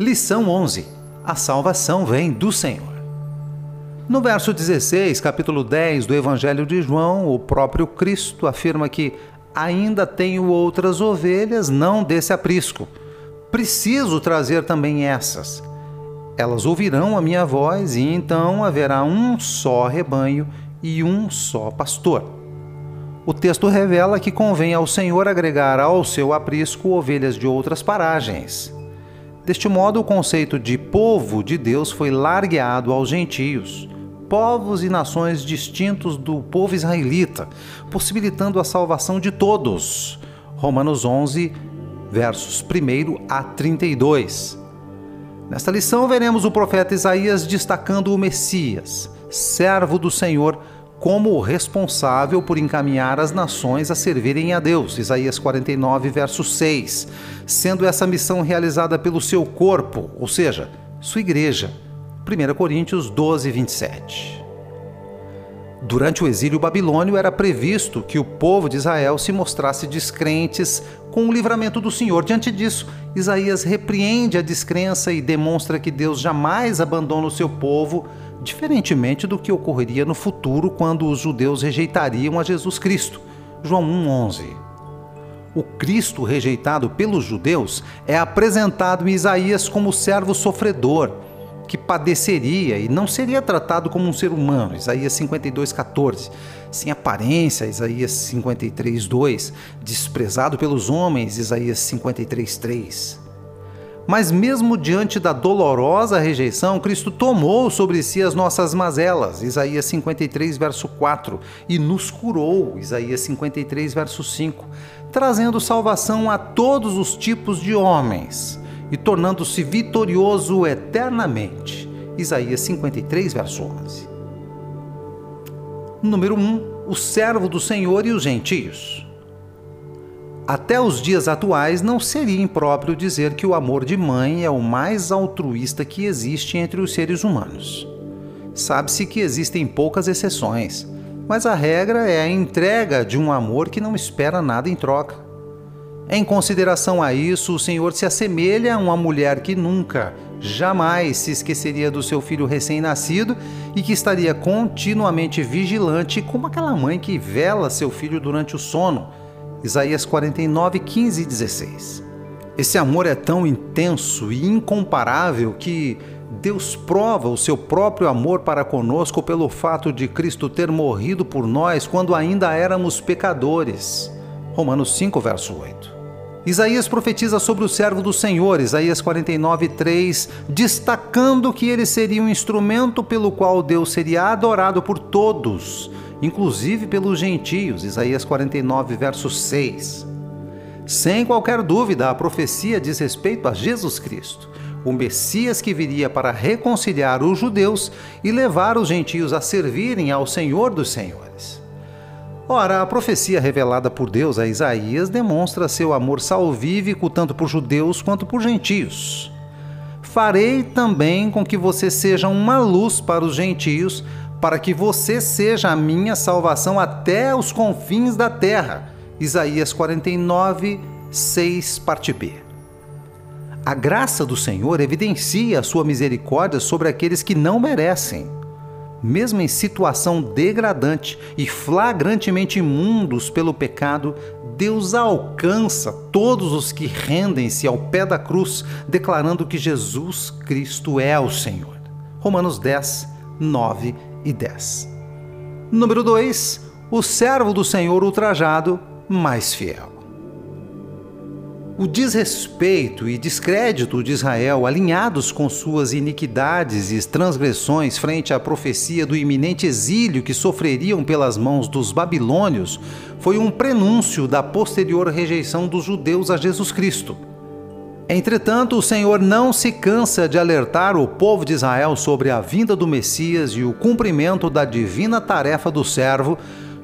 Lição 11: A salvação vem do Senhor. No verso 16, capítulo 10 do Evangelho de João, o próprio Cristo afirma que ainda tenho outras ovelhas, não desse aprisco. Preciso trazer também essas. Elas ouvirão a minha voz e então haverá um só rebanho e um só pastor. O texto revela que convém ao Senhor agregar ao seu aprisco ovelhas de outras paragens. Deste modo, o conceito de povo de Deus foi largueado aos gentios, povos e nações distintos do povo israelita, possibilitando a salvação de todos. Romanos 11, versos 1 a 32. Nesta lição, veremos o profeta Isaías destacando o Messias, servo do Senhor, como o responsável por encaminhar as nações a servirem a Deus. Isaías 49, verso 6. Sendo essa missão realizada pelo seu corpo, ou seja, sua igreja. 1 Coríntios 12, 27. Durante o exílio babilônio, era previsto que o povo de Israel se mostrasse descrentes com o livramento do Senhor. Diante disso, Isaías repreende a descrença e demonstra que Deus jamais abandona o seu povo, diferentemente do que ocorreria no futuro quando os judeus rejeitariam a Jesus Cristo. João 1:11. O Cristo rejeitado pelos judeus é apresentado em Isaías como servo sofredor que padeceria e não seria tratado como um ser humano, Isaías 52:14, sem aparência, Isaías 53:2, desprezado pelos homens, Isaías 53:3. Mas mesmo diante da dolorosa rejeição, Cristo tomou sobre si as nossas mazelas, Isaías 53 verso 4, e nos curou, Isaías 53 verso 5, trazendo salvação a todos os tipos de homens e tornando-se vitorioso eternamente. Isaías 53, verso 11. Número 1. O servo do Senhor e os gentios. Até os dias atuais, não seria impróprio dizer que o amor de mãe é o mais altruísta que existe entre os seres humanos. Sabe-se que existem poucas exceções, mas a regra é a entrega de um amor que não espera nada em troca. Em consideração a isso, o Senhor se assemelha a uma mulher que nunca, jamais se esqueceria do seu filho recém-nascido e que estaria continuamente vigilante, como aquela mãe que vela seu filho durante o sono. Isaías 49, 15 e 16. Esse amor é tão intenso e incomparável que Deus prova o seu próprio amor para conosco pelo fato de Cristo ter morrido por nós quando ainda éramos pecadores. Romanos 5, verso 8. Isaías profetiza sobre o servo do Senhor, Isaías 49, 3, destacando que ele seria um instrumento pelo qual Deus seria adorado por todos, inclusive pelos gentios, Isaías 49, verso 6. Sem qualquer dúvida, a profecia diz respeito a Jesus Cristo, o Messias que viria para reconciliar os judeus e levar os gentios a servirem ao Senhor dos Senhores. Ora, a profecia revelada por Deus a Isaías demonstra seu amor salvífico tanto por judeus quanto por gentios. Farei também com que você seja uma luz para os gentios, para que você seja a minha salvação até os confins da terra. Isaías 49, 6, parte B. A graça do Senhor evidencia a sua misericórdia sobre aqueles que não merecem mesmo em situação degradante e flagrantemente imundos pelo pecado, Deus alcança todos os que rendem-se ao pé da cruz, declarando que Jesus Cristo é o Senhor. Romanos 10, 9 e 10. Número 2. O servo do Senhor ultrajado, mais fiel. O desrespeito e descrédito de Israel, alinhados com suas iniquidades e transgressões frente à profecia do iminente exílio que sofreriam pelas mãos dos babilônios, foi um prenúncio da posterior rejeição dos judeus a Jesus Cristo. Entretanto, o Senhor não se cansa de alertar o povo de Israel sobre a vinda do Messias e o cumprimento da divina tarefa do servo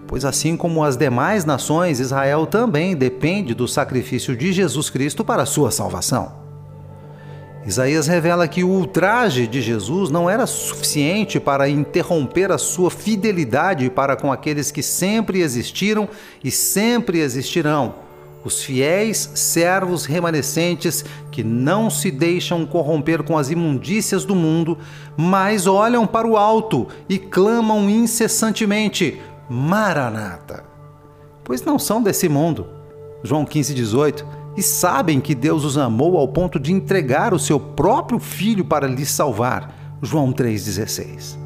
pois assim como as demais nações, Israel também depende do sacrifício de Jesus Cristo para sua salvação. Isaías revela que o ultraje de Jesus não era suficiente para interromper a sua fidelidade para com aqueles que sempre existiram e sempre existirão, os fiéis servos remanescentes que não se deixam corromper com as imundícias do mundo, mas olham para o alto e clamam incessantemente: Maranata! Pois não são desse mundo. João 15, 18. E sabem que Deus os amou ao ponto de entregar o seu próprio filho para lhes salvar. João 3,16.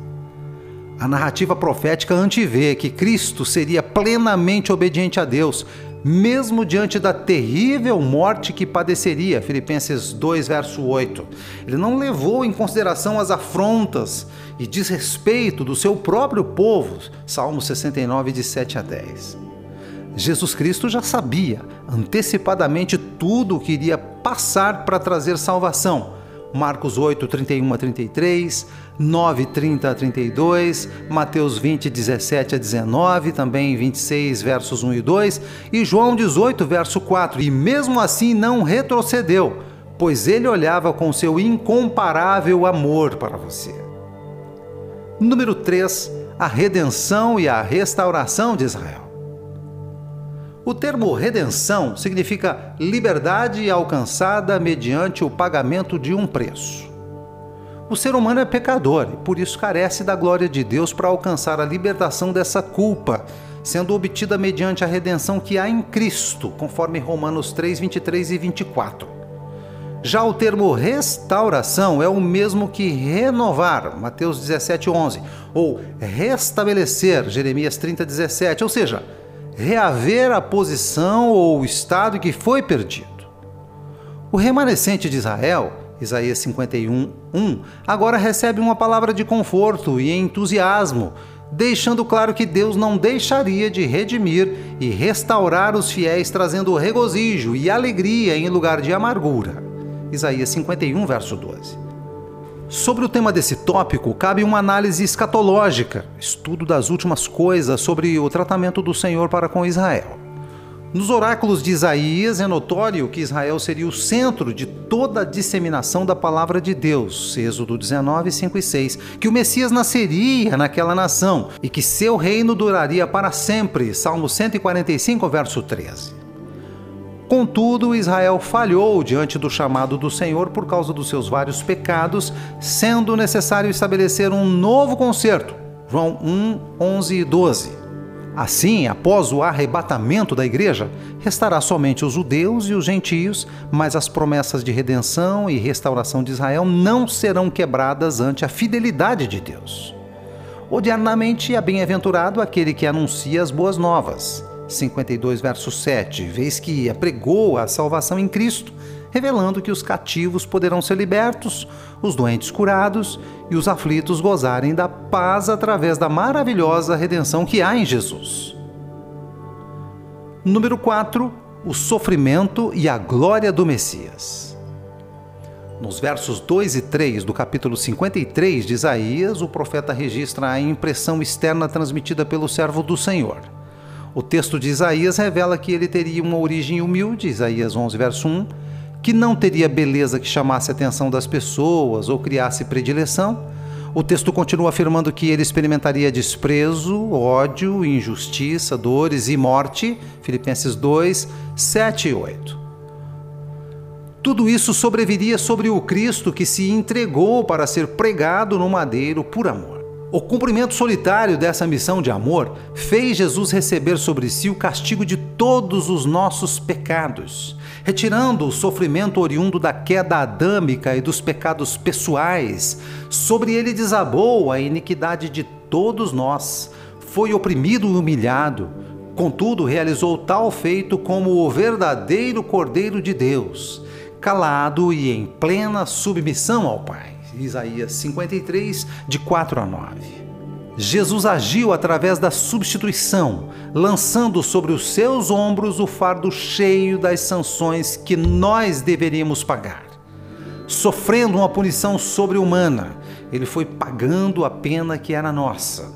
A narrativa profética antevê que Cristo seria plenamente obediente a Deus, mesmo diante da terrível morte que padeceria. Filipenses 2, verso 8. Ele não levou em consideração as afrontas e desrespeito do seu próprio povo. Salmo 69, de 7 a 10. Jesus Cristo já sabia antecipadamente tudo o que iria passar para trazer salvação Marcos 8, 31 a 33, 9, 30 a 32, Mateus 20, 17 a 19, também 26, versos 1 e 2, e João 18, verso 4. E mesmo assim não retrocedeu, pois ele olhava com seu incomparável amor para você. Número 3. A redenção e a restauração de Israel. O termo redenção significa liberdade alcançada mediante o pagamento de um preço. O ser humano é pecador e por isso carece da glória de Deus para alcançar a libertação dessa culpa, sendo obtida mediante a redenção que há em Cristo, conforme Romanos 3, 23 e 24. Já o termo restauração é o mesmo que renovar, Mateus 17, 11, ou restabelecer, Jeremias 30, 17, ou seja, reaver a posição ou o estado que foi perdido. O remanescente de Israel, Isaías 51, 1, agora recebe uma palavra de conforto e entusiasmo, deixando claro que Deus não deixaria de redimir e restaurar os fiéis, trazendo regozijo e alegria em lugar de amargura. Isaías 51, verso 12. Sobre o tema desse tópico, cabe uma análise escatológica, estudo das últimas coisas sobre o tratamento do Senhor para com Israel. Nos oráculos de Isaías é notório que Israel seria o centro de toda a disseminação da palavra de Deus, Êxodo 19, 5 e 6, que o Messias nasceria naquela nação e que seu reino duraria para sempre, Salmo 145, verso 13. Contudo, Israel falhou diante do chamado do Senhor por causa dos seus vários pecados, sendo necessário estabelecer um novo concerto. João 1, 11 e 12. Assim, após o arrebatamento da igreja, restará somente os judeus e os gentios, mas as promessas de redenção e restauração de Israel não serão quebradas ante a fidelidade de Deus. Odiernamente é bem-aventurado aquele que anuncia as boas novas. 52, verso 7, vez que apregou a salvação em Cristo, revelando que os cativos poderão ser libertos, os doentes curados e os aflitos gozarem da paz através da maravilhosa redenção que há em Jesus. Número 4. O sofrimento e a glória do Messias. Nos versos 2 e 3 do capítulo 53 de Isaías, o profeta registra a impressão externa transmitida pelo servo do Senhor. O texto de Isaías revela que ele teria uma origem humilde, Isaías 11, verso 1, que não teria beleza que chamasse a atenção das pessoas ou criasse predileção. O texto continua afirmando que ele experimentaria desprezo, ódio, injustiça, dores e morte. Filipenses 2, 7 e 8. Tudo isso sobreviria sobre o Cristo que se entregou para ser pregado no madeiro por amor. O cumprimento solitário dessa missão de amor fez Jesus receber sobre si o castigo de todos os nossos pecados, retirando o sofrimento oriundo da queda adâmica e dos pecados pessoais. Sobre ele desabou a iniquidade de todos nós. Foi oprimido e humilhado, contudo realizou tal feito como o verdadeiro Cordeiro de Deus, calado e em plena submissão ao Pai. Isaías 53, de 4 a 9. Jesus agiu através da substituição, lançando sobre os seus ombros o fardo cheio das sanções que nós deveríamos pagar. Sofrendo uma punição sobre-humana, ele foi pagando a pena que era nossa.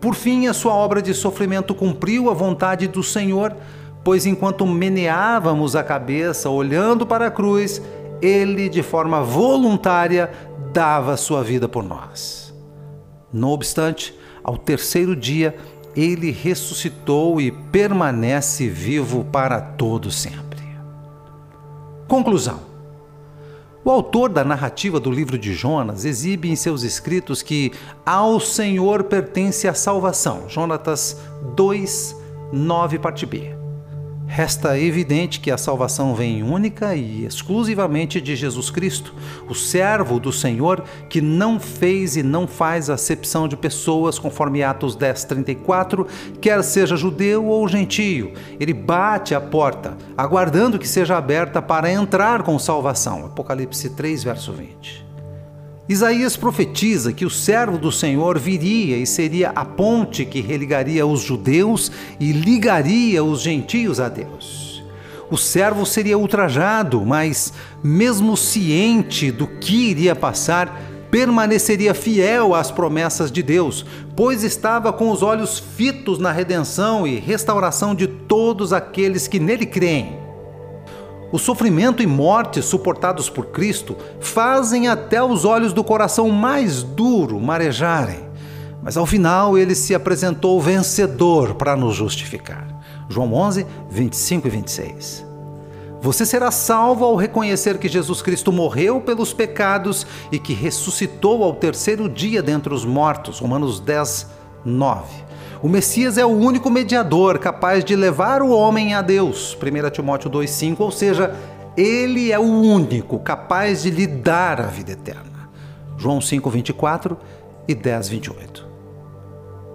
Por fim, a sua obra de sofrimento cumpriu a vontade do Senhor, pois enquanto meneávamos a cabeça olhando para a cruz, ele, de forma voluntária, dava sua vida por nós. Não obstante, ao terceiro dia, ele ressuscitou e permanece vivo para todo sempre. Conclusão. O autor da narrativa do livro de Jonas exibe em seus escritos que ao Senhor pertence a salvação. Jonatas 2, 9, parte B. Resta evidente que a salvação vem única e exclusivamente de Jesus Cristo, o servo do Senhor que não fez e não faz acepção de pessoas, conforme Atos 10:34, quer seja judeu ou gentio. Ele bate a porta, aguardando que seja aberta para entrar com salvação. Apocalipse 3, verso 20. Isaías profetiza que o servo do Senhor viria e seria a ponte que religaria os judeus e ligaria os gentios a Deus. O servo seria ultrajado, mas, mesmo ciente do que iria passar, permaneceria fiel às promessas de Deus, pois estava com os olhos fitos na redenção e restauração de todos aqueles que nele creem. O sofrimento e morte suportados por Cristo fazem até os olhos do coração mais duro marejarem. Mas ao final ele se apresentou vencedor para nos justificar. João 11, 25 e 26. Você será salvo ao reconhecer que Jesus Cristo morreu pelos pecados e que ressuscitou ao terceiro dia dentre os mortos. Romanos 10, 9. O Messias é o único mediador capaz de levar o homem a Deus. 1 Timóteo 2,5, ou seja, ele é o único capaz de lhe dar a vida eterna. João 5,24 e 10,28.